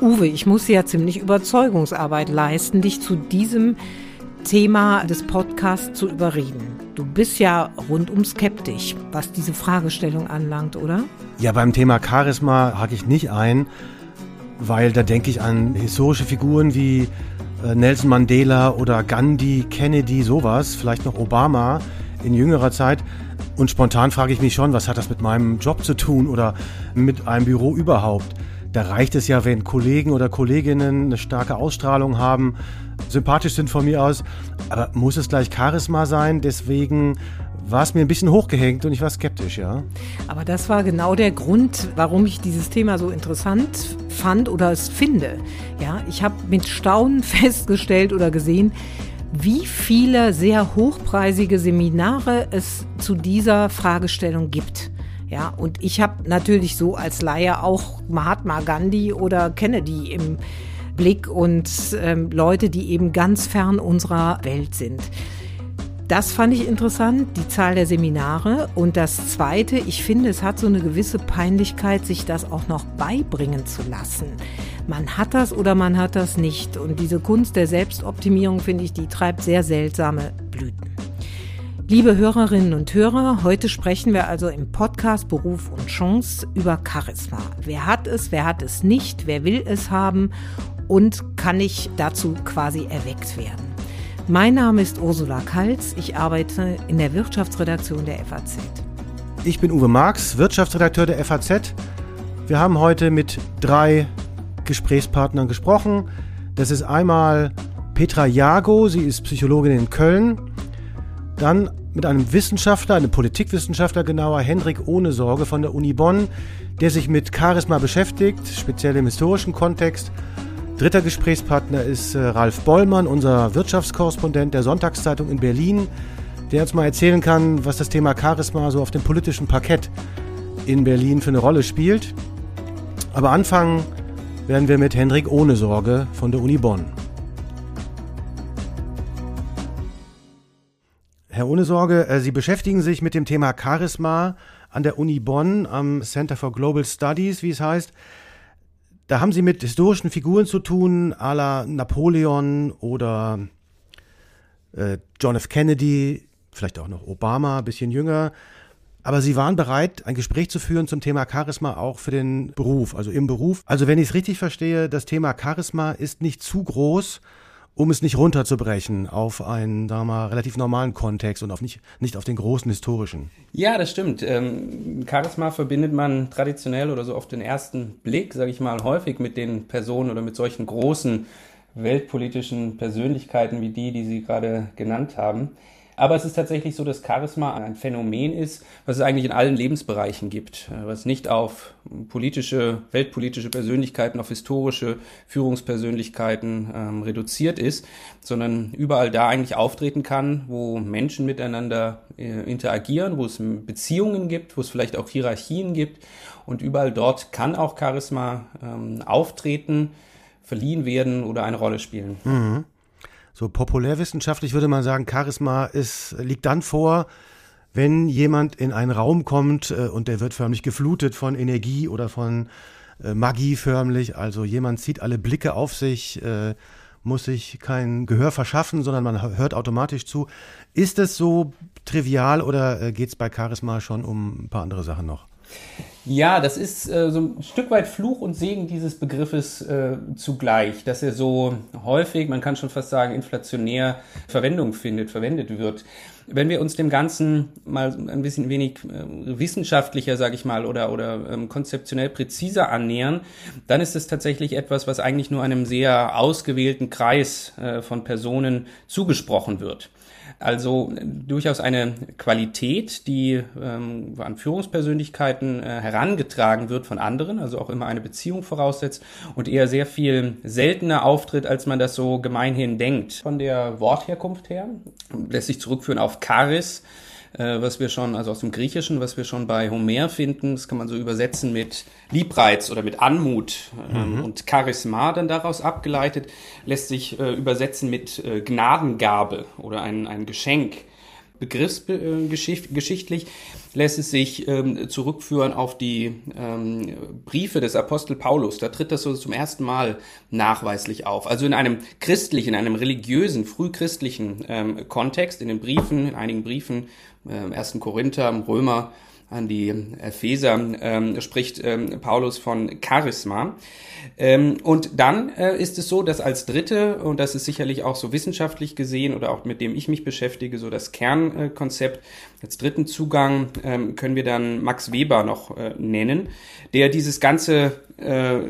Uwe, ich muss ja ziemlich Überzeugungsarbeit leisten, dich zu diesem Thema des Podcasts zu überreden. Du bist ja rundum skeptisch, was diese Fragestellung anlangt, oder? Ja, beim Thema Charisma hake ich nicht ein, weil da denke ich an historische Figuren wie äh, Nelson Mandela oder Gandhi, Kennedy, sowas, vielleicht noch Obama in jüngerer Zeit. Und spontan frage ich mich schon, was hat das mit meinem Job zu tun oder mit einem Büro überhaupt? Da reicht es ja, wenn Kollegen oder Kolleginnen eine starke Ausstrahlung haben, sympathisch sind von mir aus. Aber muss es gleich Charisma sein? Deswegen war es mir ein bisschen hochgehängt und ich war skeptisch, ja. Aber das war genau der Grund, warum ich dieses Thema so interessant fand oder es finde. Ja, ich habe mit Staunen festgestellt oder gesehen, wie viele sehr hochpreisige Seminare es zu dieser Fragestellung gibt. Ja, und ich habe natürlich so als Laie auch Mahatma Gandhi oder Kennedy im Blick und ähm, Leute, die eben ganz fern unserer Welt sind. Das fand ich interessant, die Zahl der Seminare. Und das Zweite, ich finde, es hat so eine gewisse Peinlichkeit, sich das auch noch beibringen zu lassen. Man hat das oder man hat das nicht. Und diese Kunst der Selbstoptimierung, finde ich, die treibt sehr seltsame Blüten. Liebe Hörerinnen und Hörer, heute sprechen wir also im Podcast Beruf und Chance über Charisma. Wer hat es, wer hat es nicht, wer will es haben und kann ich dazu quasi erweckt werden. Mein Name ist Ursula Kalz. Ich arbeite in der Wirtschaftsredaktion der FAZ. Ich bin Uwe Marx, Wirtschaftsredakteur der FAZ. Wir haben heute mit drei Gesprächspartnern gesprochen. Das ist einmal Petra Jago, sie ist Psychologin in Köln. Dann mit einem Wissenschaftler, einem Politikwissenschaftler genauer, Hendrik Ohnesorge von der Uni Bonn, der sich mit Charisma beschäftigt, speziell im historischen Kontext. Dritter Gesprächspartner ist äh, Ralf Bollmann, unser Wirtschaftskorrespondent der Sonntagszeitung in Berlin, der uns mal erzählen kann, was das Thema Charisma so auf dem politischen Parkett in Berlin für eine Rolle spielt. Aber anfangen werden wir mit Hendrik Ohne Sorge von der Uni Bonn. Herr Ohne Sorge, äh, Sie beschäftigen sich mit dem Thema Charisma an der Uni Bonn am Center for Global Studies, wie es heißt. Da haben sie mit historischen Figuren zu tun, à la Napoleon oder äh, John F. Kennedy, vielleicht auch noch Obama, bisschen jünger. Aber sie waren bereit, ein Gespräch zu führen zum Thema Charisma auch für den Beruf, also im Beruf. Also wenn ich es richtig verstehe, das Thema Charisma ist nicht zu groß, um es nicht runterzubrechen auf einen, wir mal, relativ normalen Kontext und auf nicht, nicht auf den großen historischen. Ja, das stimmt. Ähm, Charisma verbindet man traditionell oder so auf den ersten Blick, sage ich mal, häufig mit den Personen oder mit solchen großen weltpolitischen Persönlichkeiten wie die, die Sie gerade genannt haben. Aber es ist tatsächlich so, dass Charisma ein Phänomen ist, was es eigentlich in allen Lebensbereichen gibt, äh, was nicht auf politische, weltpolitische Persönlichkeiten, auf historische Führungspersönlichkeiten ähm, reduziert ist, sondern überall da eigentlich auftreten kann, wo Menschen miteinander äh, interagieren, wo es Beziehungen gibt, wo es vielleicht auch Hierarchien gibt. Und überall dort kann auch Charisma ähm, auftreten, verliehen werden oder eine Rolle spielen. Mhm. So populärwissenschaftlich würde man sagen, Charisma ist, liegt dann vor, wenn jemand in einen Raum kommt äh, und der wird förmlich geflutet von Energie oder von äh, Magie förmlich. Also jemand zieht alle Blicke auf sich, äh, muss sich kein Gehör verschaffen, sondern man hört automatisch zu. Ist es so trivial oder geht es bei Charisma schon um ein paar andere Sachen noch? Ja, das ist äh, so ein Stück weit Fluch und Segen dieses Begriffes äh, zugleich, dass er so häufig, man kann schon fast sagen, inflationär Verwendung findet, verwendet wird. Wenn wir uns dem Ganzen mal ein bisschen wenig äh, wissenschaftlicher, sage ich mal, oder, oder ähm, konzeptionell präziser annähern, dann ist es tatsächlich etwas, was eigentlich nur einem sehr ausgewählten Kreis äh, von Personen zugesprochen wird. Also durchaus eine Qualität, die ähm, an Führungspersönlichkeiten äh, herangetragen wird von anderen, also auch immer eine Beziehung voraussetzt und eher sehr viel seltener auftritt, als man das so gemeinhin denkt. Von der Wortherkunft her lässt sich zurückführen auf Charis, äh, was wir schon, also aus dem Griechischen, was wir schon bei Homer finden. Das kann man so übersetzen mit Liebreiz oder mit Anmut ähm, mhm. und Charisma dann daraus abgeleitet, lässt sich äh, übersetzen mit äh, Gnadengabe oder ein, ein Geschenk. Begriffsgeschichtlich lässt es sich ähm, zurückführen auf die ähm, Briefe des Apostel Paulus. Da tritt das so zum ersten Mal nachweislich auf. Also in einem christlichen, in einem religiösen, frühchristlichen ähm, Kontext, in den Briefen, in einigen Briefen, äh, 1. Korinther, Römer, an die Epheser ähm, spricht ähm, Paulus von Charisma. Ähm, und dann äh, ist es so, dass als dritte, und das ist sicherlich auch so wissenschaftlich gesehen oder auch mit dem ich mich beschäftige, so das Kernkonzept, als dritten Zugang ähm, können wir dann Max Weber noch äh, nennen, der dieses ganze äh,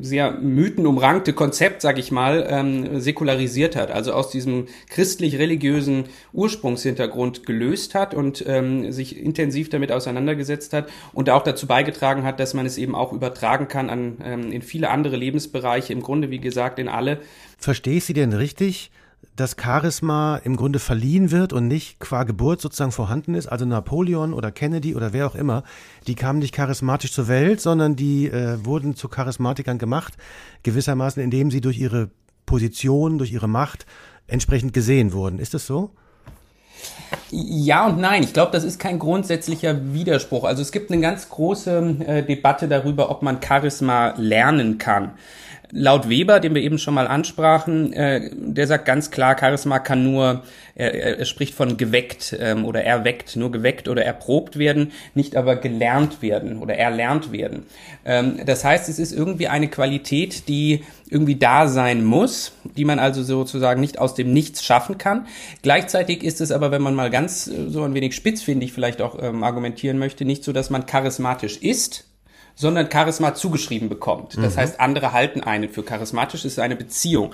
sehr mythenumrankte Konzept, sag ich mal, ähm, säkularisiert hat, also aus diesem christlich-religiösen Ursprungshintergrund gelöst hat und ähm, sich intensiv damit auseinandergesetzt hat und auch dazu beigetragen hat, dass man es eben auch übertragen kann an ähm, in viele andere Lebensbereiche, im Grunde wie gesagt in alle. Verstehe ich Sie denn richtig? Dass Charisma im Grunde verliehen wird und nicht qua Geburt sozusagen vorhanden ist. Also Napoleon oder Kennedy oder wer auch immer, die kamen nicht charismatisch zur Welt, sondern die äh, wurden zu Charismatikern gemacht, gewissermaßen indem sie durch ihre Position, durch ihre Macht entsprechend gesehen wurden. Ist das so? Ja und nein. Ich glaube, das ist kein grundsätzlicher Widerspruch. Also es gibt eine ganz große äh, Debatte darüber, ob man Charisma lernen kann. Laut Weber, den wir eben schon mal ansprachen, äh, der sagt ganz klar, Charisma kann nur, er, er spricht von geweckt ähm, oder erweckt, nur geweckt oder erprobt werden, nicht aber gelernt werden oder erlernt werden. Ähm, das heißt, es ist irgendwie eine Qualität, die irgendwie da sein muss, die man also sozusagen nicht aus dem Nichts schaffen kann. Gleichzeitig ist es aber, wenn man mal ganz äh, so ein wenig spitzfindig vielleicht auch ähm, argumentieren möchte, nicht so, dass man charismatisch ist, sondern Charisma zugeschrieben bekommt. Das mhm. heißt, andere halten einen für charismatisch, ist eine Beziehung.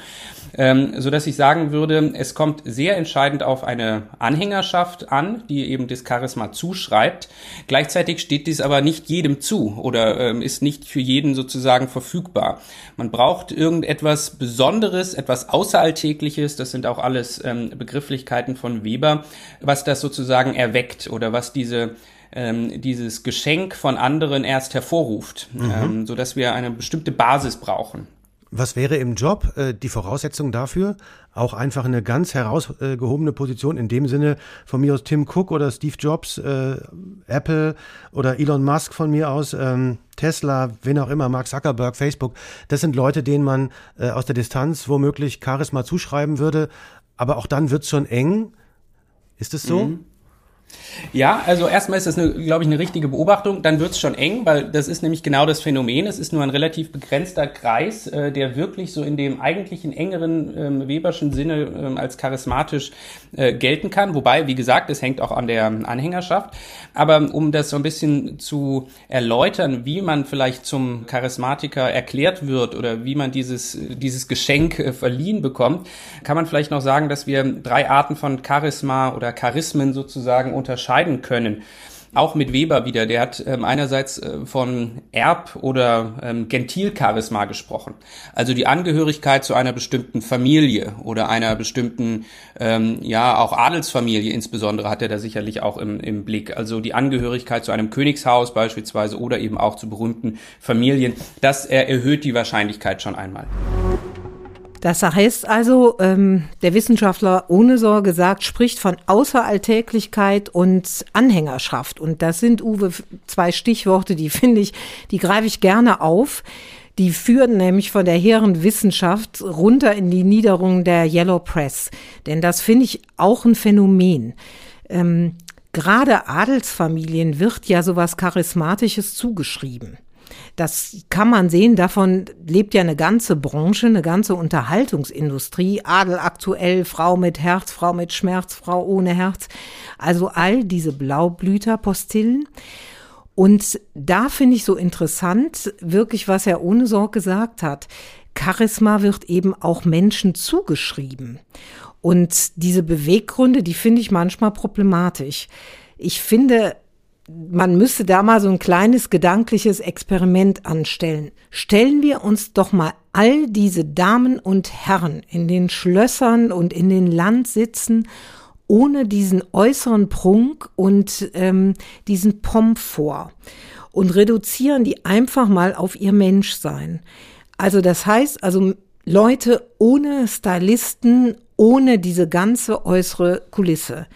Ähm, so dass ich sagen würde, es kommt sehr entscheidend auf eine Anhängerschaft an, die eben das Charisma zuschreibt. Gleichzeitig steht dies aber nicht jedem zu oder ähm, ist nicht für jeden sozusagen verfügbar. Man braucht irgendetwas Besonderes, etwas Außeralltägliches, das sind auch alles ähm, Begrifflichkeiten von Weber, was das sozusagen erweckt oder was diese ähm, dieses Geschenk von anderen erst hervorruft, mhm. ähm, so dass wir eine bestimmte Basis brauchen. Was wäre im Job äh, die Voraussetzung dafür? Auch einfach eine ganz herausgehobene Position in dem Sinne von mir aus Tim Cook oder Steve Jobs, äh, Apple oder Elon Musk von mir aus, ähm, Tesla, wen auch immer, Mark Zuckerberg, Facebook. Das sind Leute, denen man äh, aus der Distanz womöglich Charisma zuschreiben würde. Aber auch dann wird's schon eng. Ist es so? Mhm. Ja, also erstmal ist das, glaube ich, eine richtige Beobachtung. Dann wird es schon eng, weil das ist nämlich genau das Phänomen. Es ist nur ein relativ begrenzter Kreis, äh, der wirklich so in dem eigentlichen engeren ähm, Weberschen Sinne ähm, als charismatisch äh, gelten kann. Wobei, wie gesagt, es hängt auch an der Anhängerschaft. Aber um das so ein bisschen zu erläutern, wie man vielleicht zum Charismatiker erklärt wird oder wie man dieses, dieses Geschenk äh, verliehen bekommt, kann man vielleicht noch sagen, dass wir drei Arten von Charisma oder Charismen sozusagen unterscheiden können. Auch mit Weber wieder, der hat ähm, einerseits äh, von Erb- oder ähm, Gentilcharisma gesprochen. Also die Angehörigkeit zu einer bestimmten Familie oder einer bestimmten, ähm, ja, auch Adelsfamilie insbesondere hat er da sicherlich auch im, im Blick. Also die Angehörigkeit zu einem Königshaus beispielsweise oder eben auch zu berühmten Familien. Das erhöht die Wahrscheinlichkeit schon einmal. Das heißt also, ähm, der Wissenschaftler ohne Sorge sagt, spricht von Außeralltäglichkeit und Anhängerschaft. Und das sind, Uwe, zwei Stichworte, die finde ich, die greife ich gerne auf. Die führen nämlich von der hehren Wissenschaft runter in die Niederung der Yellow Press. Denn das finde ich auch ein Phänomen. Ähm, gerade Adelsfamilien wird ja sowas Charismatisches zugeschrieben. Das kann man sehen, davon lebt ja eine ganze Branche, eine ganze Unterhaltungsindustrie. Adel aktuell, Frau mit Herz, Frau mit Schmerz, Frau ohne Herz. Also all diese Blaublüterpostillen. Und da finde ich so interessant, wirklich, was Herr Ohnesorg gesagt hat. Charisma wird eben auch Menschen zugeschrieben. Und diese Beweggründe, die finde ich manchmal problematisch. Ich finde, man müsste da mal so ein kleines gedankliches Experiment anstellen. Stellen wir uns doch mal all diese Damen und Herren in den Schlössern und in den Landsitzen ohne diesen äußeren Prunk und ähm, diesen Pomp vor und reduzieren die einfach mal auf ihr Menschsein. Also das heißt, also Leute ohne Stylisten, ohne diese ganze äußere Kulisse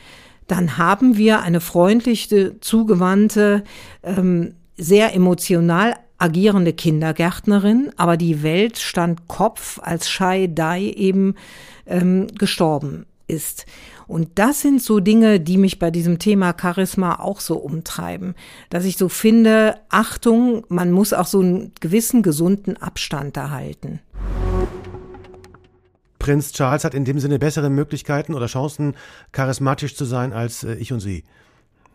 dann haben wir eine freundliche, zugewandte, ähm, sehr emotional agierende Kindergärtnerin, aber die Welt stand Kopf, als Shai Dai eben ähm, gestorben ist. Und das sind so Dinge, die mich bei diesem Thema Charisma auch so umtreiben, dass ich so finde, Achtung, man muss auch so einen gewissen gesunden Abstand da halten. Prinz Charles hat in dem Sinne bessere Möglichkeiten oder Chancen, charismatisch zu sein als äh, ich und Sie.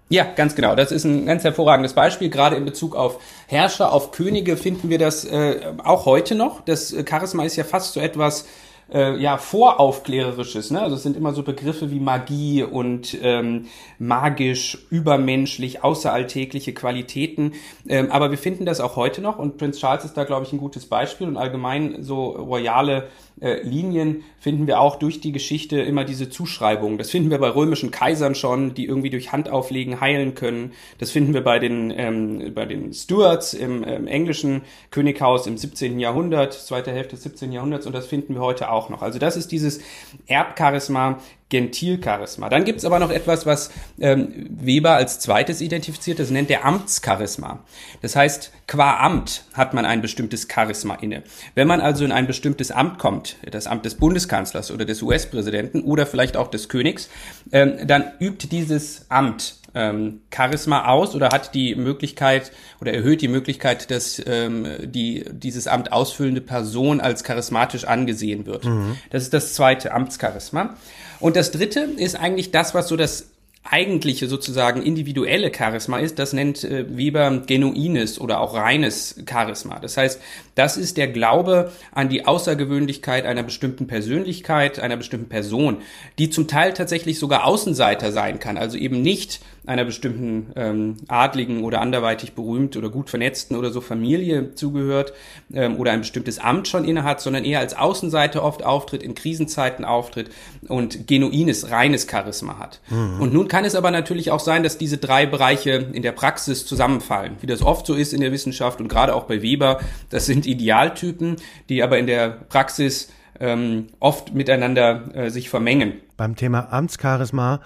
Ja, ganz genau. Das ist ein ganz hervorragendes Beispiel. Gerade in Bezug auf Herrscher, auf Könige finden wir das äh, auch heute noch. Das Charisma ist ja fast so etwas äh, ja voraufklärerisches. Ne? Also es sind immer so Begriffe wie Magie und ähm, magisch, übermenschlich, außeralltägliche Qualitäten. Ähm, aber wir finden das auch heute noch und Prince Charles ist da, glaube ich, ein gutes Beispiel und allgemein so royale äh, Linien finden wir auch durch die Geschichte immer diese Zuschreibungen. Das finden wir bei römischen Kaisern schon, die irgendwie durch Handauflegen heilen können. Das finden wir bei den, ähm, bei den Stuarts im, im englischen Könighaus im 17. Jahrhundert, zweite Hälfte des 17. Jahrhunderts und das finden wir heute auch noch. Also das ist dieses Erbcharisma, Gentilcharisma. Dann gibt's aber noch etwas, was ähm, Weber als zweites identifiziert, das nennt er Amtscharisma. Das heißt, qua Amt hat man ein bestimmtes Charisma inne. Wenn man also in ein bestimmtes Amt kommt, das Amt des Bundeskanzlers oder des US-Präsidenten oder vielleicht auch des Königs, ähm, dann übt dieses Amt ähm, Charisma aus oder hat die Möglichkeit oder erhöht die Möglichkeit, dass ähm, die dieses Amt ausfüllende Person als charismatisch angesehen wird. Mhm. Das ist das zweite Amtscharisma. Und das dritte ist eigentlich das, was so das eigentliche sozusagen individuelle Charisma ist, das nennt äh, Weber genuines oder auch reines Charisma. Das heißt, das ist der Glaube an die Außergewöhnlichkeit einer bestimmten Persönlichkeit, einer bestimmten Person, die zum Teil tatsächlich sogar Außenseiter sein kann, also eben nicht einer bestimmten ähm, adligen oder anderweitig berühmt oder gut vernetzten oder so Familie zugehört ähm, oder ein bestimmtes Amt schon innehat, sondern eher als Außenseiter oft auftritt, in Krisenzeiten auftritt und genuines, reines Charisma hat. Mhm. Und nun kann es aber natürlich auch sein, dass diese drei Bereiche in der Praxis zusammenfallen, wie das oft so ist in der Wissenschaft und gerade auch bei Weber. Das sind Idealtypen, die aber in der Praxis ähm, oft miteinander äh, sich vermengen. Beim Thema Amtscharisma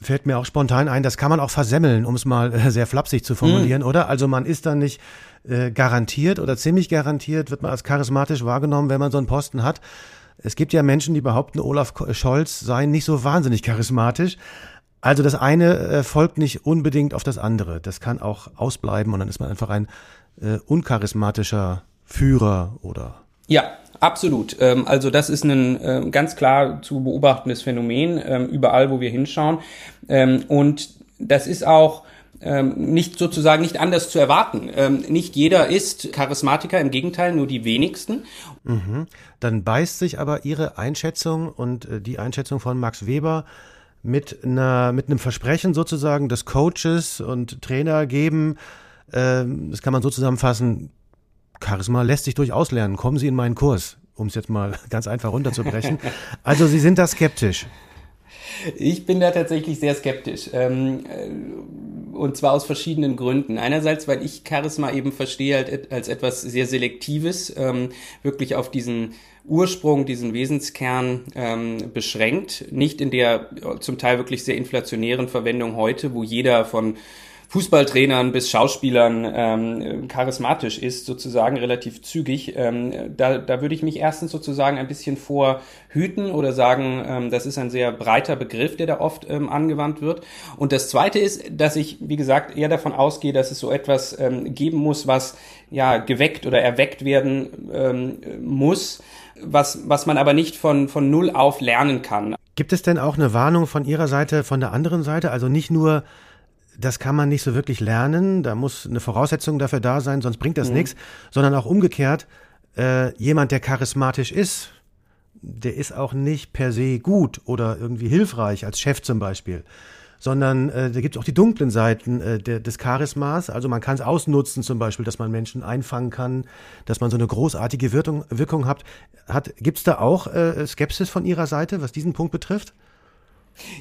fällt mir auch spontan ein, das kann man auch versemmeln, um es mal äh, sehr flapsig zu formulieren, mhm. oder? Also man ist dann nicht äh, garantiert oder ziemlich garantiert, wird man als charismatisch wahrgenommen, wenn man so einen Posten hat. Es gibt ja Menschen, die behaupten, Olaf Scholz sei nicht so wahnsinnig charismatisch. Also das eine äh, folgt nicht unbedingt auf das andere. Das kann auch ausbleiben und dann ist man einfach ein äh, uncharismatischer Führer oder. Ja, Absolut. Ähm, also das ist ein äh, ganz klar zu beobachtendes Phänomen ähm, überall, wo wir hinschauen. Ähm, und das ist auch nicht sozusagen nicht anders zu erwarten. nicht jeder ist Charismatiker, im Gegenteil, nur die wenigsten. Mhm. Dann beißt sich aber Ihre Einschätzung und äh, die Einschätzung von Max Weber mit einer mit einem Versprechen sozusagen des Coaches und Trainer geben. das kann man so zusammenfassen. Charisma lässt sich durchaus lernen. Kommen Sie in meinen Kurs, um es jetzt mal ganz einfach runterzubrechen. Also Sie sind da skeptisch. Ich bin da tatsächlich sehr skeptisch. Ähm, äh, und zwar aus verschiedenen Gründen. Einerseits, weil ich Charisma eben verstehe als etwas sehr Selektives, ähm, wirklich auf diesen Ursprung, diesen Wesenskern ähm, beschränkt. Nicht in der zum Teil wirklich sehr inflationären Verwendung heute, wo jeder von Fußballtrainern bis Schauspielern ähm, charismatisch ist, sozusagen relativ zügig. Ähm, da, da würde ich mich erstens sozusagen ein bisschen vor hüten oder sagen, ähm, das ist ein sehr breiter Begriff, der da oft ähm, angewandt wird. Und das Zweite ist, dass ich, wie gesagt, eher davon ausgehe, dass es so etwas ähm, geben muss, was ja geweckt oder erweckt werden ähm, muss, was, was man aber nicht von, von null auf lernen kann. Gibt es denn auch eine Warnung von Ihrer Seite, von der anderen Seite? Also nicht nur das kann man nicht so wirklich lernen. Da muss eine Voraussetzung dafür da sein, sonst bringt das mhm. nichts. Sondern auch umgekehrt, äh, jemand, der charismatisch ist, der ist auch nicht per se gut oder irgendwie hilfreich, als Chef zum Beispiel. Sondern äh, da gibt es auch die dunklen Seiten äh, der, des Charismas. Also man kann es ausnutzen, zum Beispiel, dass man Menschen einfangen kann, dass man so eine großartige Wirkung, Wirkung hat. hat gibt es da auch äh, Skepsis von Ihrer Seite, was diesen Punkt betrifft?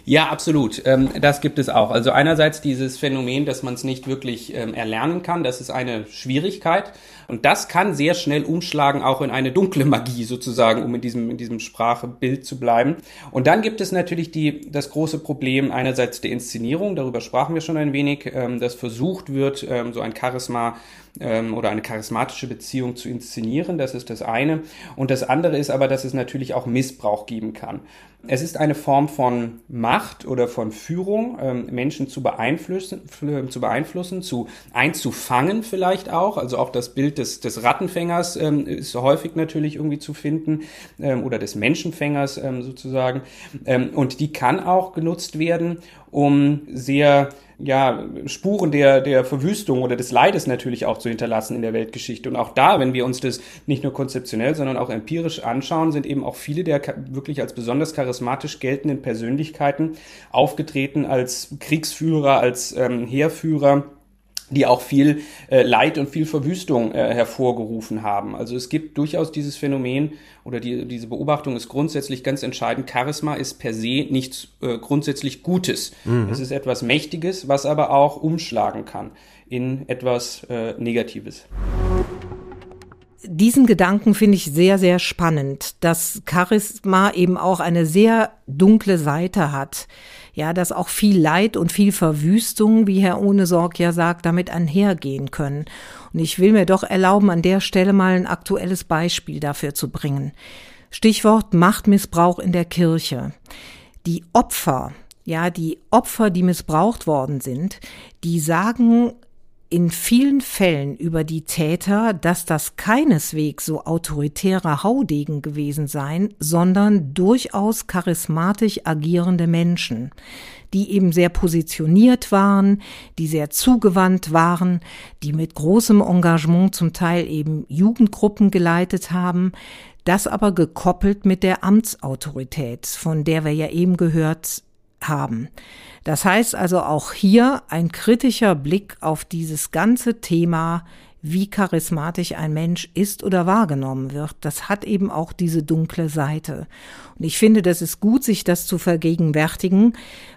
Ja, absolut. Ähm, das gibt es auch. Also einerseits dieses Phänomen, dass man es nicht wirklich ähm, erlernen kann, das ist eine Schwierigkeit. Und das kann sehr schnell umschlagen, auch in eine dunkle Magie sozusagen, um in diesem, in diesem Sprachebild zu bleiben. Und dann gibt es natürlich die, das große Problem einerseits der Inszenierung, darüber sprachen wir schon ein wenig, ähm, dass versucht wird, so ein Charisma oder eine charismatische Beziehung zu inszenieren. Das ist das eine. Und das andere ist aber, dass es natürlich auch Missbrauch geben kann. Es ist eine Form von Macht oder von Führung, ähm, Menschen zu beeinflussen, zu beeinflussen, zu einzufangen vielleicht auch. Also auch das Bild des, des Rattenfängers ähm, ist häufig natürlich irgendwie zu finden ähm, oder des Menschenfängers ähm, sozusagen. Ähm, und die kann auch genutzt werden, um sehr ja, Spuren der, der Verwüstung oder des Leides natürlich auch zu hinterlassen in der Weltgeschichte. Und auch da, wenn wir uns das nicht nur konzeptionell, sondern auch empirisch anschauen, sind eben auch viele der wirklich als besonders charismatisch geltenden Persönlichkeiten aufgetreten als Kriegsführer, als ähm, Heerführer die auch viel äh, Leid und viel Verwüstung äh, hervorgerufen haben. Also es gibt durchaus dieses Phänomen oder die, diese Beobachtung ist grundsätzlich ganz entscheidend. Charisma ist per se nichts äh, grundsätzlich Gutes. Mhm. Es ist etwas Mächtiges, was aber auch umschlagen kann in etwas äh, Negatives. Diesen Gedanken finde ich sehr, sehr spannend, dass Charisma eben auch eine sehr dunkle Seite hat ja, dass auch viel Leid und viel Verwüstung, wie Herr Ohnesorg ja sagt, damit einhergehen können. Und ich will mir doch erlauben, an der Stelle mal ein aktuelles Beispiel dafür zu bringen. Stichwort Machtmissbrauch in der Kirche. Die Opfer, ja, die Opfer, die missbraucht worden sind, die sagen in vielen Fällen über die Täter, dass das keineswegs so autoritäre Haudegen gewesen seien, sondern durchaus charismatisch agierende Menschen, die eben sehr positioniert waren, die sehr zugewandt waren, die mit großem Engagement zum Teil eben Jugendgruppen geleitet haben, das aber gekoppelt mit der Amtsautorität, von der wir ja eben gehört haben. Das heißt also auch hier ein kritischer Blick auf dieses ganze Thema, wie charismatisch ein Mensch ist oder wahrgenommen wird. Das hat eben auch diese dunkle Seite. Und ich finde, das ist gut, sich das zu vergegenwärtigen,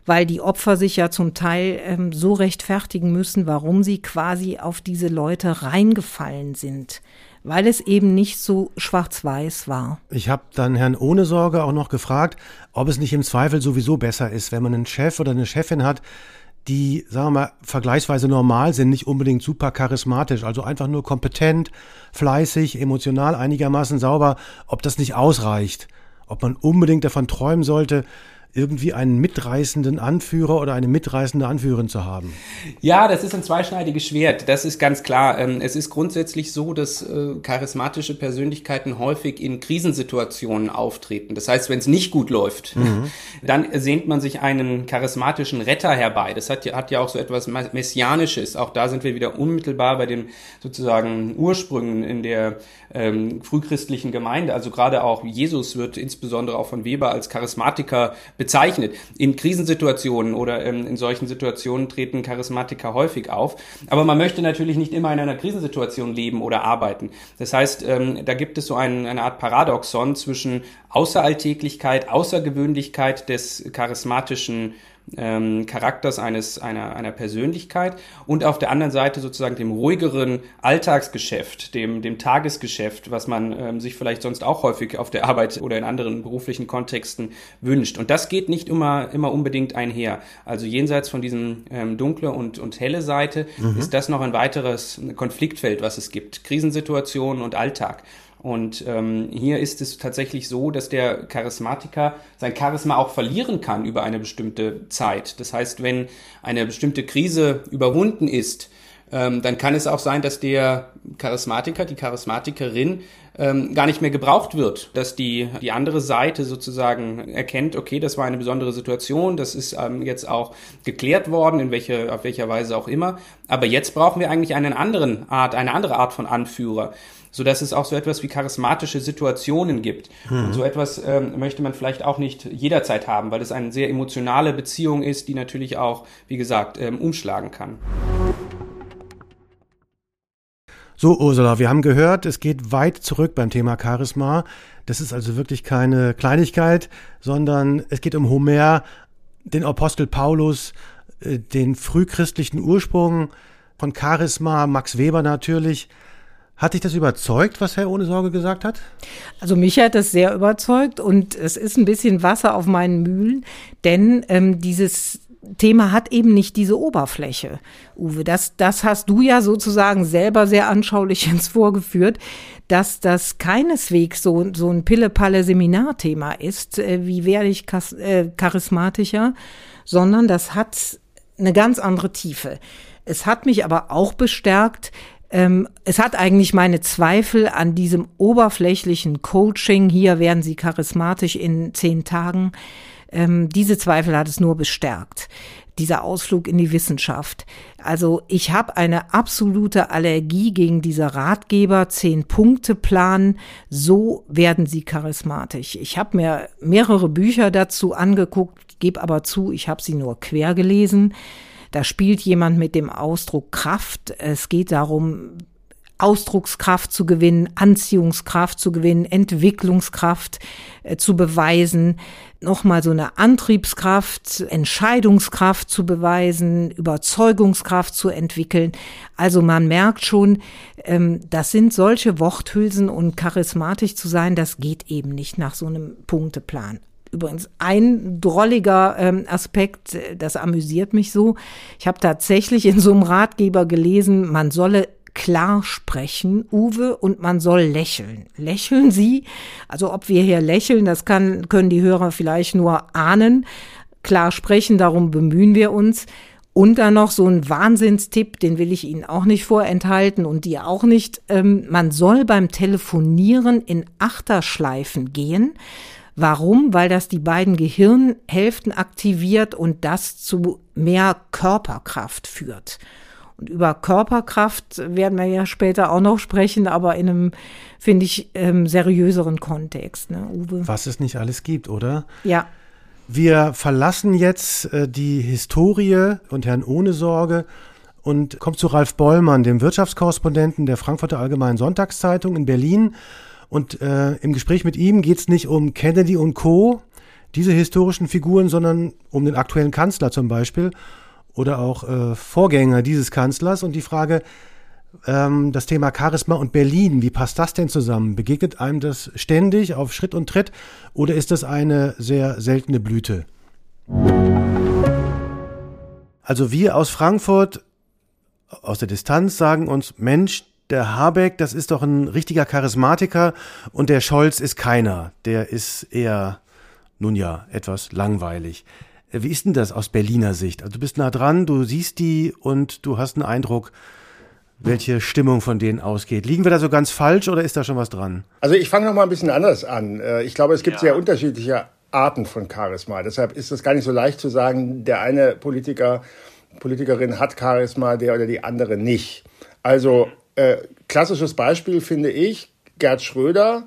weil die Opfer sich ja zum Teil ähm, so rechtfertigen müssen, warum sie quasi auf diese Leute reingefallen sind weil es eben nicht so schwarz-weiß war. Ich habe dann Herrn Ohne Sorge auch noch gefragt, ob es nicht im Zweifel sowieso besser ist, wenn man einen Chef oder eine Chefin hat, die, sagen wir mal, vergleichsweise normal sind, nicht unbedingt super charismatisch, also einfach nur kompetent, fleißig, emotional einigermaßen sauber, ob das nicht ausreicht, ob man unbedingt davon träumen sollte, irgendwie einen mitreißenden Anführer oder eine mitreißende Anführerin zu haben? Ja, das ist ein zweischneidiges Schwert. Das ist ganz klar. Ähm, es ist grundsätzlich so, dass äh, charismatische Persönlichkeiten häufig in Krisensituationen auftreten. Das heißt, wenn es nicht gut läuft, mhm. dann sehnt man sich einen charismatischen Retter herbei. Das hat ja, hat ja auch so etwas Messianisches. Auch da sind wir wieder unmittelbar bei den sozusagen Ursprüngen in der ähm, frühchristlichen Gemeinde. Also gerade auch Jesus wird insbesondere auch von Weber als Charismatiker bezeichnet. In Krisensituationen oder ähm, in solchen Situationen treten Charismatiker häufig auf. Aber man möchte natürlich nicht immer in einer Krisensituation leben oder arbeiten. Das heißt, ähm, da gibt es so ein, eine Art Paradoxon zwischen Außeralltäglichkeit, Außergewöhnlichkeit des charismatischen ähm, Charakters eines einer, einer Persönlichkeit und auf der anderen Seite sozusagen dem ruhigeren Alltagsgeschäft, dem, dem Tagesgeschäft, was man ähm, sich vielleicht sonst auch häufig auf der Arbeit oder in anderen beruflichen Kontexten wünscht. Und das geht nicht immer, immer unbedingt einher. Also jenseits von diesem ähm, dunkle und, und helle Seite mhm. ist das noch ein weiteres Konfliktfeld, was es gibt. Krisensituationen und Alltag. Und ähm, hier ist es tatsächlich so, dass der Charismatiker sein Charisma auch verlieren kann über eine bestimmte Zeit. Das heißt, wenn eine bestimmte Krise überwunden ist, ähm, dann kann es auch sein, dass der Charismatiker, die Charismatikerin ähm, gar nicht mehr gebraucht wird, dass die, die andere Seite sozusagen erkennt, okay, das war eine besondere Situation, das ist ähm, jetzt auch geklärt worden, in welche, auf welcher Weise auch immer. Aber jetzt brauchen wir eigentlich einen anderen Art, eine andere Art von Anführer so dass es auch so etwas wie charismatische Situationen gibt. Mhm. Und so etwas ähm, möchte man vielleicht auch nicht jederzeit haben, weil es eine sehr emotionale Beziehung ist, die natürlich auch, wie gesagt, ähm, umschlagen kann. So, Ursula, wir haben gehört, es geht weit zurück beim Thema Charisma. Das ist also wirklich keine Kleinigkeit, sondern es geht um Homer, den Apostel Paulus, äh, den frühchristlichen Ursprung von Charisma, Max Weber natürlich. Hat dich das überzeugt, was Herr Ohne Sorge gesagt hat? Also mich hat das sehr überzeugt und es ist ein bisschen Wasser auf meinen Mühlen, denn ähm, dieses Thema hat eben nicht diese Oberfläche, Uwe. Das, das hast du ja sozusagen selber sehr anschaulich ins Vorgeführt, dass das keineswegs so, so ein Pille-Palle-Seminarthema ist, äh, wie werde ich äh, charismatischer, sondern das hat eine ganz andere Tiefe. Es hat mich aber auch bestärkt, ähm, es hat eigentlich meine Zweifel an diesem oberflächlichen Coaching, hier werden Sie charismatisch in zehn Tagen, ähm, diese Zweifel hat es nur bestärkt dieser Ausflug in die Wissenschaft. Also ich habe eine absolute Allergie gegen diese Ratgeber, Zehn-Punkte-Plan. So werden sie charismatisch. Ich habe mir mehrere Bücher dazu angeguckt, gebe aber zu, ich habe sie nur quer gelesen. Da spielt jemand mit dem Ausdruck Kraft. Es geht darum, Ausdruckskraft zu gewinnen, Anziehungskraft zu gewinnen, Entwicklungskraft äh, zu beweisen, nochmal so eine Antriebskraft, Entscheidungskraft zu beweisen, Überzeugungskraft zu entwickeln. Also man merkt schon, ähm, das sind solche Worthülsen und charismatisch zu sein, das geht eben nicht nach so einem Punkteplan. Übrigens ein drolliger ähm, Aspekt, äh, das amüsiert mich so. Ich habe tatsächlich in so einem Ratgeber gelesen, man solle klar sprechen, Uwe, und man soll lächeln. Lächeln Sie? Also ob wir hier lächeln, das kann, können die Hörer vielleicht nur ahnen. Klar sprechen, darum bemühen wir uns. Und dann noch so ein Wahnsinnstipp, den will ich Ihnen auch nicht vorenthalten und dir auch nicht. Ähm, man soll beim Telefonieren in Achterschleifen gehen. Warum? Weil das die beiden Gehirnhälften aktiviert und das zu mehr Körperkraft führt. Und über Körperkraft werden wir ja später auch noch sprechen, aber in einem, finde ich, ähm, seriöseren Kontext, ne, Uwe? Was es nicht alles gibt, oder? Ja. Wir verlassen jetzt äh, die Historie und Herrn Ohne Sorge und kommen zu Ralf Bollmann, dem Wirtschaftskorrespondenten der Frankfurter Allgemeinen Sonntagszeitung in Berlin. Und äh, im Gespräch mit ihm geht es nicht um Kennedy und Co., diese historischen Figuren, sondern um den aktuellen Kanzler zum Beispiel oder auch äh, Vorgänger dieses Kanzlers. Und die Frage, ähm, das Thema Charisma und Berlin, wie passt das denn zusammen? Begegnet einem das ständig auf Schritt und Tritt oder ist das eine sehr seltene Blüte? Also wir aus Frankfurt aus der Distanz sagen uns, Mensch, der Habeck, das ist doch ein richtiger Charismatiker und der Scholz ist keiner. Der ist eher, nun ja, etwas langweilig. Wie ist denn das aus Berliner Sicht? Also du bist nah dran, du siehst die und du hast einen Eindruck, welche Stimmung von denen ausgeht. Liegen wir da so ganz falsch oder ist da schon was dran? Also ich fange noch mal ein bisschen anders an. Äh, ich glaube, es gibt ja. sehr unterschiedliche Arten von Charisma. Deshalb ist es gar nicht so leicht zu sagen, der eine Politiker, Politikerin hat Charisma, der oder die andere nicht. Also äh, klassisches Beispiel finde ich, Gerd Schröder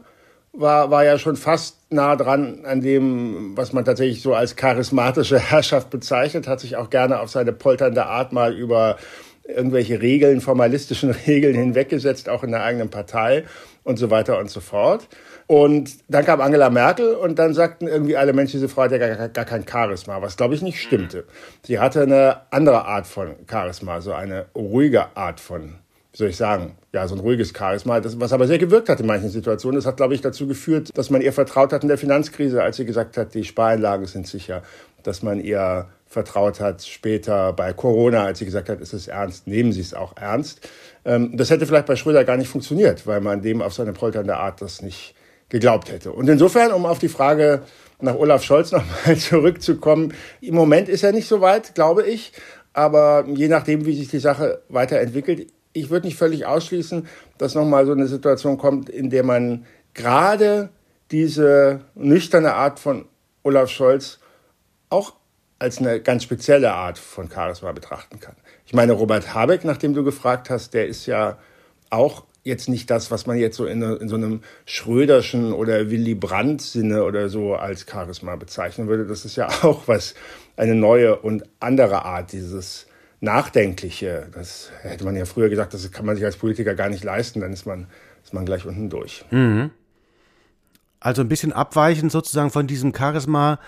war, war ja schon fast nah dran an dem, was man tatsächlich so als charismatische Herrschaft bezeichnet, hat sich auch gerne auf seine polternde Art mal über irgendwelche Regeln, formalistischen Regeln hinweggesetzt, auch in der eigenen Partei und so weiter und so fort. Und dann kam Angela Merkel und dann sagten irgendwie alle Menschen, diese Frau hat ja gar, gar kein Charisma, was glaube ich nicht stimmte. Sie hatte eine andere Art von Charisma, so eine ruhige Art von wie soll ich sagen, ja, so ein ruhiges Charisma, das, was aber sehr gewirkt hat in manchen Situationen. Das hat, glaube ich, dazu geführt, dass man ihr vertraut hat in der Finanzkrise, als sie gesagt hat, die Spareinlagen sind sicher, dass man ihr vertraut hat später bei Corona, als sie gesagt hat, ist es ernst, nehmen Sie es auch ernst. Ähm, das hätte vielleicht bei Schröder gar nicht funktioniert, weil man dem auf seine polternde Art das nicht geglaubt hätte. Und insofern, um auf die Frage nach Olaf Scholz nochmal zurückzukommen, im Moment ist er nicht so weit, glaube ich. Aber je nachdem, wie sich die Sache weiterentwickelt, ich würde nicht völlig ausschließen, dass nochmal so eine Situation kommt, in der man gerade diese nüchterne Art von Olaf Scholz auch als eine ganz spezielle Art von Charisma betrachten kann. Ich meine, Robert Habeck, nachdem du gefragt hast, der ist ja auch jetzt nicht das, was man jetzt so in, in so einem Schröderschen oder Willy Brandt-Sinne oder so als Charisma bezeichnen würde. Das ist ja auch was, eine neue und andere Art dieses Nachdenkliche. Das hätte man ja früher gesagt, das kann man sich als Politiker gar nicht leisten, dann ist man, ist man gleich unten durch. Mhm. Also ein bisschen abweichend sozusagen von diesem Charisma,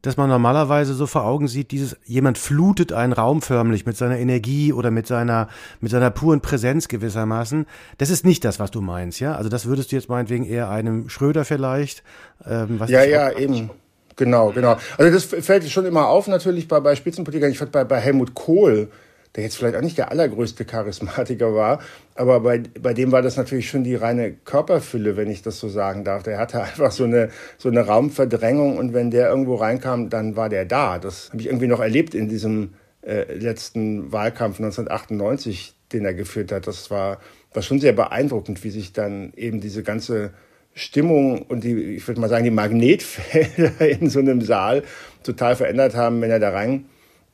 dass man normalerweise so vor Augen sieht, dieses jemand flutet einen Raum förmlich mit seiner Energie oder mit seiner mit seiner puren Präsenz gewissermaßen. Das ist nicht das, was du meinst, ja? Also das würdest du jetzt meinetwegen eher einem Schröder vielleicht. Ähm, was ja, ja, eben. Genau, genau. Also das fällt schon immer auf natürlich bei, bei Spitzenpolitikern. Ich fand bei, bei Helmut Kohl, der jetzt vielleicht auch nicht der allergrößte Charismatiker war, aber bei, bei dem war das natürlich schon die reine Körperfülle, wenn ich das so sagen darf. Der hatte einfach so eine, so eine Raumverdrängung und wenn der irgendwo reinkam, dann war der da. Das habe ich irgendwie noch erlebt in diesem äh, letzten Wahlkampf 1998, den er geführt hat. Das war, war schon sehr beeindruckend, wie sich dann eben diese ganze Stimmung und die, ich würde mal sagen, die Magnetfelder in so einem Saal total verändert haben, wenn er da rein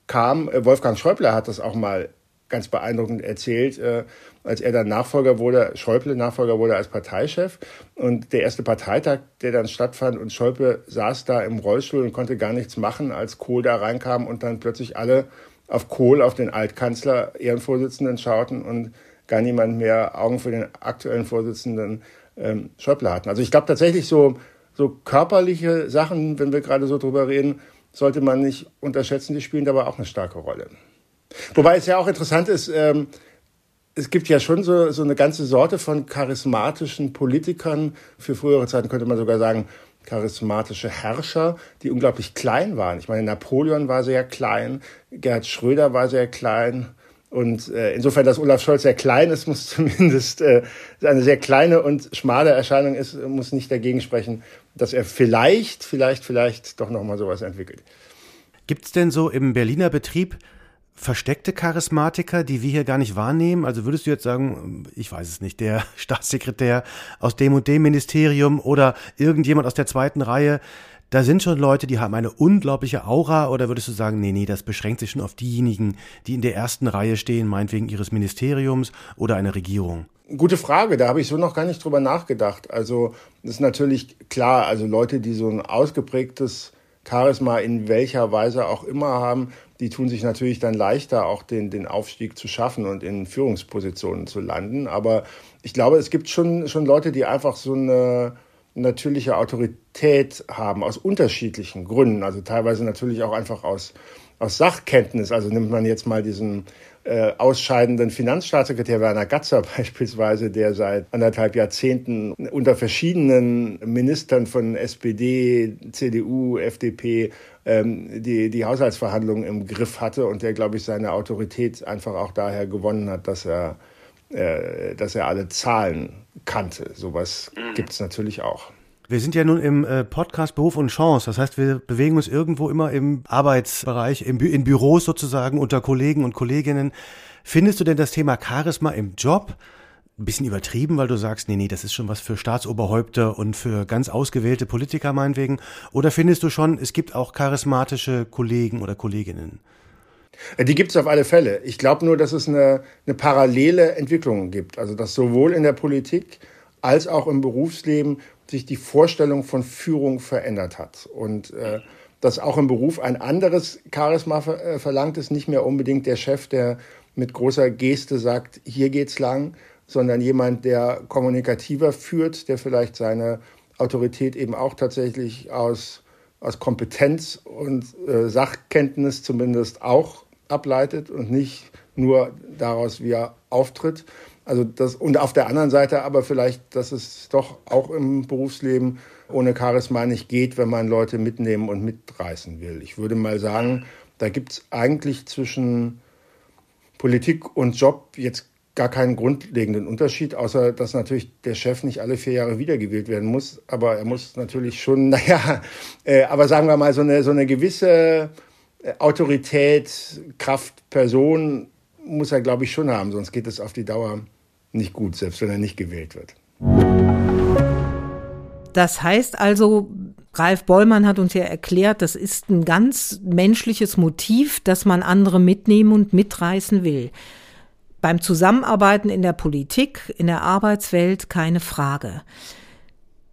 kam. Äh, Wolfgang Schäuble hat das auch mal ganz beeindruckend erzählt, äh, als er dann Nachfolger wurde, Schäuble Nachfolger wurde als Parteichef. Und der erste Parteitag, der dann stattfand, und Schäuble saß da im Rollstuhl und konnte gar nichts machen, als Kohl da reinkam und dann plötzlich alle auf Kohl, auf den Altkanzler, Ehrenvorsitzenden schauten und gar niemand mehr Augen für den aktuellen Vorsitzenden ähm, Schäuble hatten. Also ich glaube tatsächlich so, so körperliche Sachen, wenn wir gerade so drüber reden, sollte man nicht unterschätzen, die spielen dabei auch eine starke Rolle. Wobei es ja auch interessant ist, ähm, es gibt ja schon so, so eine ganze Sorte von charismatischen Politikern. Für frühere Zeiten könnte man sogar sagen, charismatische Herrscher, die unglaublich klein waren. Ich meine, Napoleon war sehr klein, Gerhard Schröder war sehr klein. Und äh, insofern, dass Olaf Scholz sehr klein ist, muss zumindest äh, eine sehr kleine und schmale Erscheinung ist, muss nicht dagegen sprechen, dass er vielleicht, vielleicht, vielleicht doch nochmal sowas entwickelt. Gibt es denn so im Berliner Betrieb versteckte Charismatiker, die wir hier gar nicht wahrnehmen? Also würdest du jetzt sagen, ich weiß es nicht, der Staatssekretär aus dem und dem Ministerium oder irgendjemand aus der zweiten Reihe, da sind schon Leute, die haben eine unglaubliche Aura oder würdest du sagen, nee, nee, das beschränkt sich schon auf diejenigen, die in der ersten Reihe stehen, meinetwegen ihres Ministeriums oder einer Regierung? Gute Frage, da habe ich so noch gar nicht drüber nachgedacht. Also, das ist natürlich klar, also Leute, die so ein ausgeprägtes Charisma in welcher Weise auch immer haben, die tun sich natürlich dann leichter, auch den, den Aufstieg zu schaffen und in Führungspositionen zu landen. Aber ich glaube, es gibt schon, schon Leute, die einfach so eine natürliche Autorität haben, aus unterschiedlichen Gründen. Also teilweise natürlich auch einfach aus, aus Sachkenntnis. Also nimmt man jetzt mal diesen äh, ausscheidenden Finanzstaatssekretär Werner Gatzer beispielsweise, der seit anderthalb Jahrzehnten unter verschiedenen Ministern von SPD, CDU, FDP ähm, die, die Haushaltsverhandlungen im Griff hatte und der, glaube ich, seine Autorität einfach auch daher gewonnen hat, dass er, äh, dass er alle Zahlen kannte. Sowas mhm. gibt es natürlich auch. Wir sind ja nun im äh, Podcast Beruf und Chance. Das heißt, wir bewegen uns irgendwo immer im Arbeitsbereich, im Bü in Büros sozusagen unter Kollegen und Kolleginnen. Findest du denn das Thema Charisma im Job ein bisschen übertrieben, weil du sagst, nee, nee, das ist schon was für Staatsoberhäupter und für ganz ausgewählte Politiker meinetwegen? Oder findest du schon, es gibt auch charismatische Kollegen oder Kolleginnen? Die gibt es auf alle Fälle. Ich glaube nur, dass es eine, eine parallele Entwicklung gibt. Also dass sowohl in der Politik als auch im Berufsleben sich die Vorstellung von Führung verändert hat. Und äh, dass auch im Beruf ein anderes Charisma ver äh, verlangt ist, nicht mehr unbedingt der Chef, der mit großer Geste sagt, hier geht's lang, sondern jemand, der kommunikativer führt, der vielleicht seine Autorität eben auch tatsächlich aus, aus Kompetenz und äh, Sachkenntnis zumindest auch ableitet und nicht nur daraus, wie er auftritt. Also das, und auf der anderen Seite aber vielleicht, dass es doch auch im Berufsleben ohne Charisma nicht geht, wenn man Leute mitnehmen und mitreißen will. Ich würde mal sagen, da gibt es eigentlich zwischen Politik und Job jetzt gar keinen grundlegenden Unterschied, außer dass natürlich der Chef nicht alle vier Jahre wiedergewählt werden muss. Aber er muss natürlich schon, naja, äh, aber sagen wir mal, so eine, so eine gewisse Autorität, Kraft, Person muss er, glaube ich, schon haben, sonst geht es auf die Dauer nicht gut, selbst wenn er nicht gewählt wird. Das heißt also, Ralf Bollmann hat uns ja erklärt, das ist ein ganz menschliches Motiv, dass man andere mitnehmen und mitreißen will. Beim Zusammenarbeiten in der Politik, in der Arbeitswelt keine Frage.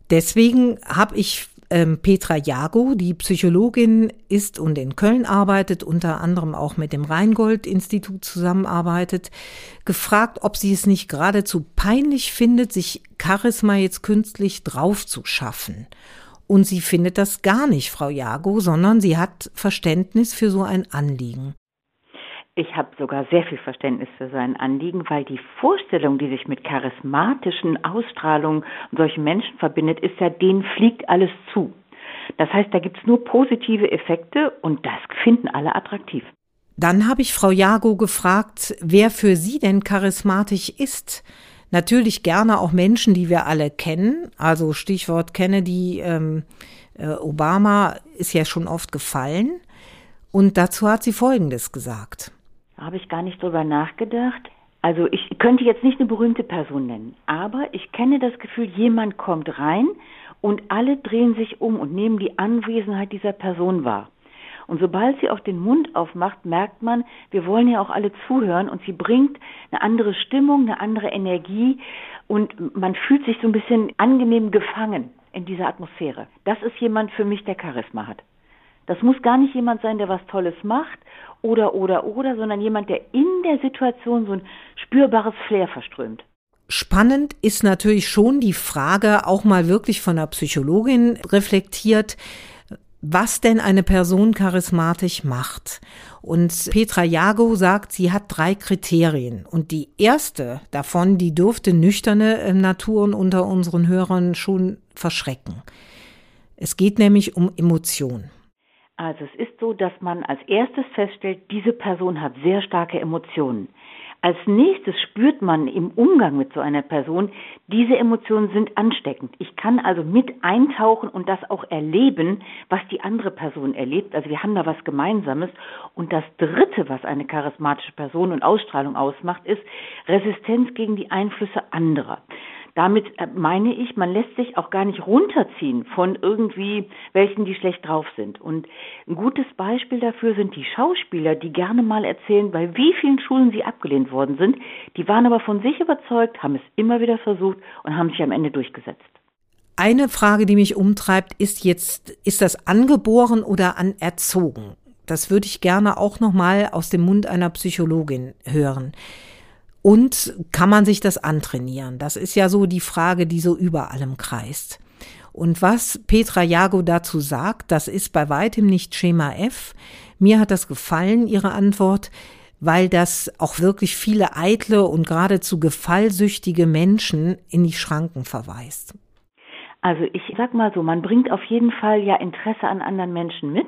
Deswegen habe ich ähm, Petra Jago, die Psychologin ist und in Köln arbeitet, unter anderem auch mit dem Rheingold-Institut zusammenarbeitet, gefragt, ob sie es nicht geradezu peinlich findet, sich Charisma jetzt künstlich drauf zu schaffen. Und sie findet das gar nicht, Frau Jago, sondern sie hat Verständnis für so ein Anliegen. Ich habe sogar sehr viel Verständnis für sein Anliegen, weil die Vorstellung, die sich mit charismatischen Ausstrahlungen und solchen Menschen verbindet, ist ja, denen fliegt alles zu. Das heißt, da gibt es nur positive Effekte und das finden alle attraktiv. Dann habe ich Frau Jago gefragt, wer für sie denn charismatisch ist. Natürlich gerne auch Menschen, die wir alle kennen. Also Stichwort Kennedy, ähm, äh, Obama ist ja schon oft gefallen. Und dazu hat sie Folgendes gesagt. Habe ich gar nicht drüber nachgedacht. Also ich könnte jetzt nicht eine berühmte Person nennen, aber ich kenne das Gefühl, jemand kommt rein und alle drehen sich um und nehmen die Anwesenheit dieser Person wahr. Und sobald sie auch den Mund aufmacht, merkt man, wir wollen ja auch alle zuhören und sie bringt eine andere Stimmung, eine andere Energie und man fühlt sich so ein bisschen angenehm gefangen in dieser Atmosphäre. Das ist jemand für mich, der Charisma hat. Das muss gar nicht jemand sein, der was Tolles macht oder, oder, oder, sondern jemand, der in der Situation so ein spürbares Flair verströmt. Spannend ist natürlich schon die Frage, auch mal wirklich von der Psychologin reflektiert, was denn eine Person charismatisch macht. Und Petra Jago sagt, sie hat drei Kriterien. Und die erste davon, die dürfte nüchterne äh, Naturen unter unseren Hörern schon verschrecken. Es geht nämlich um Emotionen. Also es ist so, dass man als erstes feststellt, diese Person hat sehr starke Emotionen. Als nächstes spürt man im Umgang mit so einer Person, diese Emotionen sind ansteckend. Ich kann also mit eintauchen und das auch erleben, was die andere Person erlebt. Also wir haben da was Gemeinsames. Und das Dritte, was eine charismatische Person und Ausstrahlung ausmacht, ist Resistenz gegen die Einflüsse anderer. Damit äh, meine ich, man lässt sich auch gar nicht runterziehen von irgendwie welchen, die schlecht drauf sind. Und ein gutes Beispiel dafür sind die Schauspieler, die gerne mal erzählen, bei wie vielen Schulen sie abgelehnt worden sind. Die waren aber von sich überzeugt, haben es immer wieder versucht und haben sich am Ende durchgesetzt. Eine Frage, die mich umtreibt, ist jetzt, ist das angeboren oder anerzogen? Das würde ich gerne auch nochmal aus dem Mund einer Psychologin hören. Und kann man sich das antrainieren? Das ist ja so die Frage, die so über allem kreist. Und was Petra Jago dazu sagt, das ist bei weitem nicht Schema F. Mir hat das gefallen, ihre Antwort, weil das auch wirklich viele eitle und geradezu gefallsüchtige Menschen in die Schranken verweist. Also ich sag mal so, man bringt auf jeden Fall ja Interesse an anderen Menschen mit.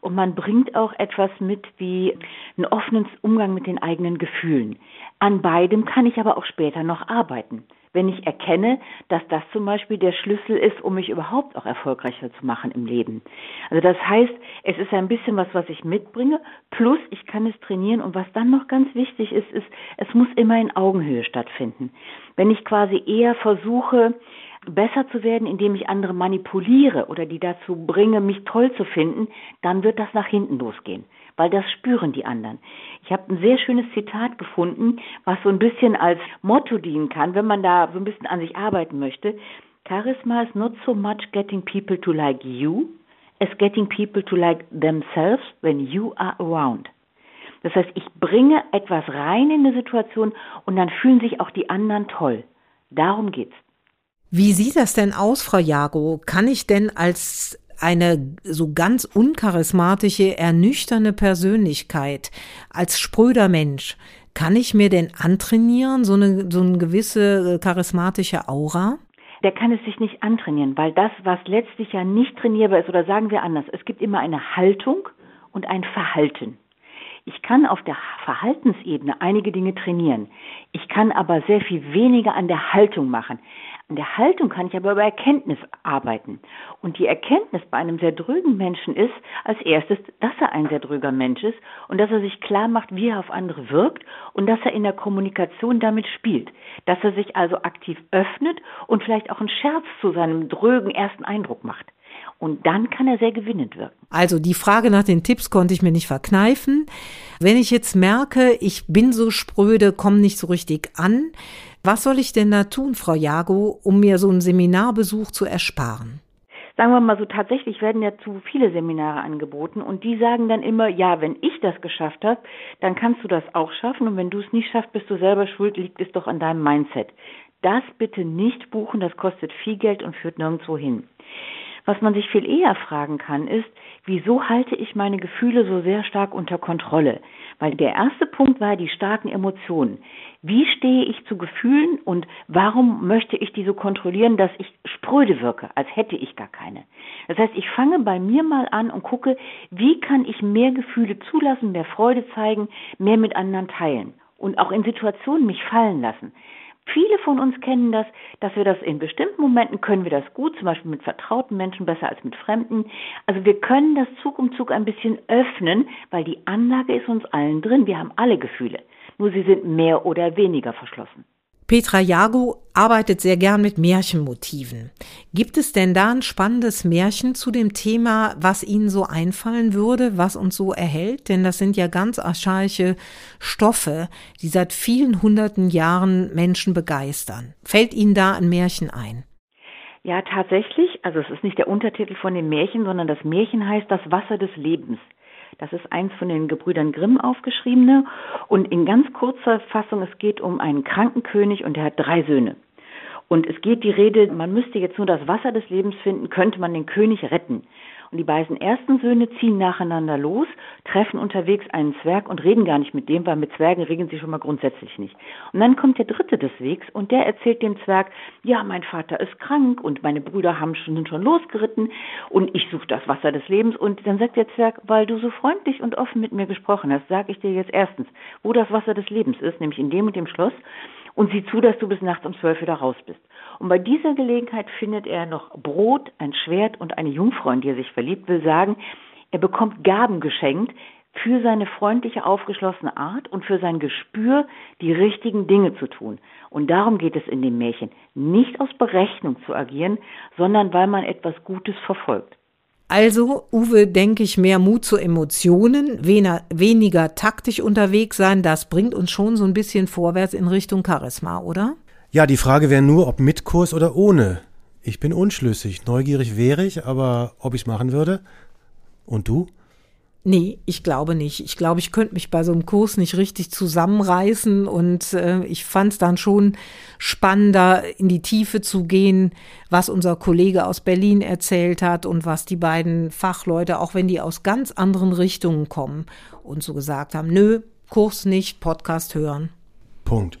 Und man bringt auch etwas mit wie einen offenen Umgang mit den eigenen Gefühlen. An beidem kann ich aber auch später noch arbeiten. Wenn ich erkenne, dass das zum Beispiel der Schlüssel ist, um mich überhaupt auch erfolgreicher zu machen im Leben. Also das heißt, es ist ein bisschen was, was ich mitbringe, plus ich kann es trainieren und was dann noch ganz wichtig ist, ist, es muss immer in Augenhöhe stattfinden. Wenn ich quasi eher versuche, besser zu werden, indem ich andere manipuliere oder die dazu bringe, mich toll zu finden, dann wird das nach hinten losgehen, weil das spüren die anderen. Ich habe ein sehr schönes Zitat gefunden, was so ein bisschen als Motto dienen kann, wenn man da so ein bisschen an sich arbeiten möchte. Charisma is not so much getting people to like you as getting people to like themselves when you are around. Das heißt, ich bringe etwas rein in eine Situation und dann fühlen sich auch die anderen toll. Darum geht's. Wie sieht das denn aus, Frau Jago? Kann ich denn als eine so ganz uncharismatische, ernüchternde Persönlichkeit, als spröder Mensch, kann ich mir denn antrainieren, so eine, so eine gewisse äh, charismatische Aura? Der kann es sich nicht antrainieren, weil das, was letztlich ja nicht trainierbar ist, oder sagen wir anders, es gibt immer eine Haltung und ein Verhalten. Ich kann auf der Verhaltensebene einige Dinge trainieren. Ich kann aber sehr viel weniger an der Haltung machen. In der Haltung kann ich aber über Erkenntnis arbeiten. Und die Erkenntnis bei einem sehr drögen Menschen ist als erstes, dass er ein sehr dröger Mensch ist und dass er sich klar macht, wie er auf andere wirkt und dass er in der Kommunikation damit spielt. Dass er sich also aktiv öffnet und vielleicht auch einen Scherz zu seinem drögen ersten Eindruck macht. Und dann kann er sehr gewinnend wirken. Also die Frage nach den Tipps konnte ich mir nicht verkneifen. Wenn ich jetzt merke, ich bin so spröde, komme nicht so richtig an, was soll ich denn da tun, Frau Jago, um mir so einen Seminarbesuch zu ersparen? Sagen wir mal so, tatsächlich werden ja zu viele Seminare angeboten und die sagen dann immer, ja, wenn ich das geschafft habe, dann kannst du das auch schaffen und wenn du es nicht schaffst, bist du selber schuld, liegt es doch an deinem Mindset. Das bitte nicht buchen, das kostet viel Geld und führt nirgendwo hin. Was man sich viel eher fragen kann, ist, wieso halte ich meine Gefühle so sehr stark unter Kontrolle? Weil der erste Punkt war die starken Emotionen. Wie stehe ich zu Gefühlen und warum möchte ich die so kontrollieren, dass ich spröde wirke, als hätte ich gar keine? Das heißt, ich fange bei mir mal an und gucke, wie kann ich mehr Gefühle zulassen, mehr Freude zeigen, mehr mit anderen teilen und auch in Situationen mich fallen lassen. Viele von uns kennen das, dass wir das in bestimmten Momenten können wir das gut, zum Beispiel mit vertrauten Menschen besser als mit Fremden. Also wir können das Zug um Zug ein bisschen öffnen, weil die Anlage ist uns allen drin. Wir haben alle Gefühle. Nur sie sind mehr oder weniger verschlossen. Petra Jago arbeitet sehr gern mit Märchenmotiven. Gibt es denn da ein spannendes Märchen zu dem Thema, was Ihnen so einfallen würde, was uns so erhält? Denn das sind ja ganz archaische Stoffe, die seit vielen hunderten Jahren Menschen begeistern. Fällt Ihnen da ein Märchen ein? Ja, tatsächlich. Also es ist nicht der Untertitel von dem Märchen, sondern das Märchen heißt Das Wasser des Lebens. Das ist eins von den Gebrüdern Grimm aufgeschriebene. Und in ganz kurzer Fassung, es geht um einen kranken König und der hat drei Söhne. Und es geht die Rede, man müsste jetzt nur das Wasser des Lebens finden, könnte man den König retten. Und die beiden ersten Söhne ziehen nacheinander los, treffen unterwegs einen Zwerg und reden gar nicht mit dem, weil mit Zwergen reden sie schon mal grundsätzlich nicht. Und dann kommt der dritte des Wegs und der erzählt dem Zwerg, ja, mein Vater ist krank und meine Brüder haben schon, sind schon losgeritten und ich suche das Wasser des Lebens. Und dann sagt der Zwerg, weil du so freundlich und offen mit mir gesprochen hast, sage ich dir jetzt erstens, wo das Wasser des Lebens ist, nämlich in dem und dem Schloss und sieh zu, dass du bis nachts um zwölf wieder raus bist. Und bei dieser Gelegenheit findet er noch Brot, ein Schwert und eine Jungfrau, in die er sich verliebt, will sagen, er bekommt Gaben geschenkt für seine freundliche, aufgeschlossene Art und für sein Gespür, die richtigen Dinge zu tun. Und darum geht es in dem Märchen, nicht aus Berechnung zu agieren, sondern weil man etwas Gutes verfolgt. Also, Uwe, denke ich, mehr Mut zu Emotionen, weniger, weniger taktisch unterwegs sein, das bringt uns schon so ein bisschen vorwärts in Richtung Charisma, oder? Ja, die Frage wäre nur, ob mit Kurs oder ohne. Ich bin unschlüssig. Neugierig wäre ich, aber ob ich es machen würde? Und du? Nee, ich glaube nicht. Ich glaube, ich könnte mich bei so einem Kurs nicht richtig zusammenreißen und äh, ich fand es dann schon spannender, in die Tiefe zu gehen, was unser Kollege aus Berlin erzählt hat und was die beiden Fachleute, auch wenn die aus ganz anderen Richtungen kommen und so gesagt haben, nö, Kurs nicht, Podcast hören. Punkt.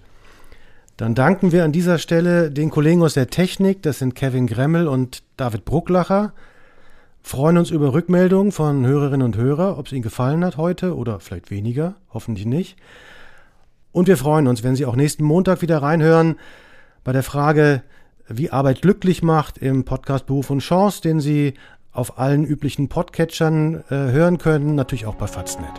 Dann danken wir an dieser Stelle den Kollegen aus der Technik, das sind Kevin Gremmel und David Brucklacher. Freuen uns über Rückmeldungen von Hörerinnen und Hörern, ob es Ihnen gefallen hat heute oder vielleicht weniger, hoffentlich nicht. Und wir freuen uns, wenn Sie auch nächsten Montag wieder reinhören bei der Frage, wie Arbeit glücklich macht im Podcast Beruf und Chance, den Sie auf allen üblichen Podcatchern äh, hören können, natürlich auch bei Faznet.